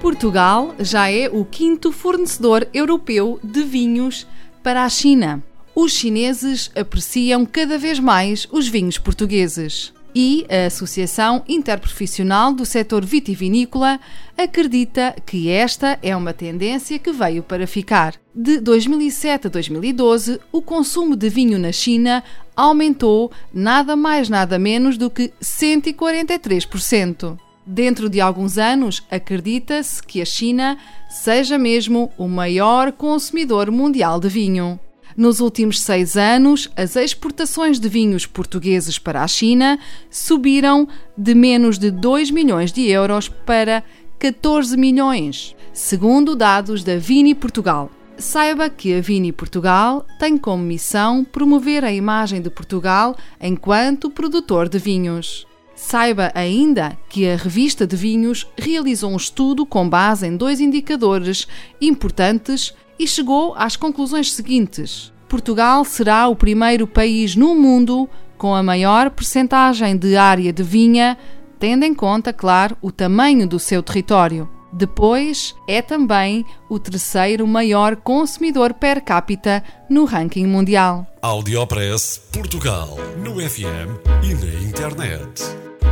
Portugal já é o quinto fornecedor europeu de vinhos para a China. Os chineses apreciam cada vez mais os vinhos portugueses. E a Associação Interprofissional do Setor Vitivinícola acredita que esta é uma tendência que veio para ficar. De 2007 a 2012, o consumo de vinho na China aumentou nada mais nada menos do que 143%. Dentro de alguns anos, acredita-se que a China seja mesmo o maior consumidor mundial de vinho. Nos últimos seis anos, as exportações de vinhos portugueses para a China subiram de menos de 2 milhões de euros para 14 milhões, segundo dados da Vini Portugal. Saiba que a Vini Portugal tem como missão promover a imagem de Portugal enquanto produtor de vinhos. Saiba ainda que a revista de vinhos realizou um estudo com base em dois indicadores importantes e chegou às conclusões seguintes: Portugal será o primeiro país no mundo com a maior percentagem de área de vinha, tendo em conta, claro, o tamanho do seu território. Depois, é também o terceiro maior consumidor per capita no ranking mundial. Audiopress Portugal, no FM e na internet.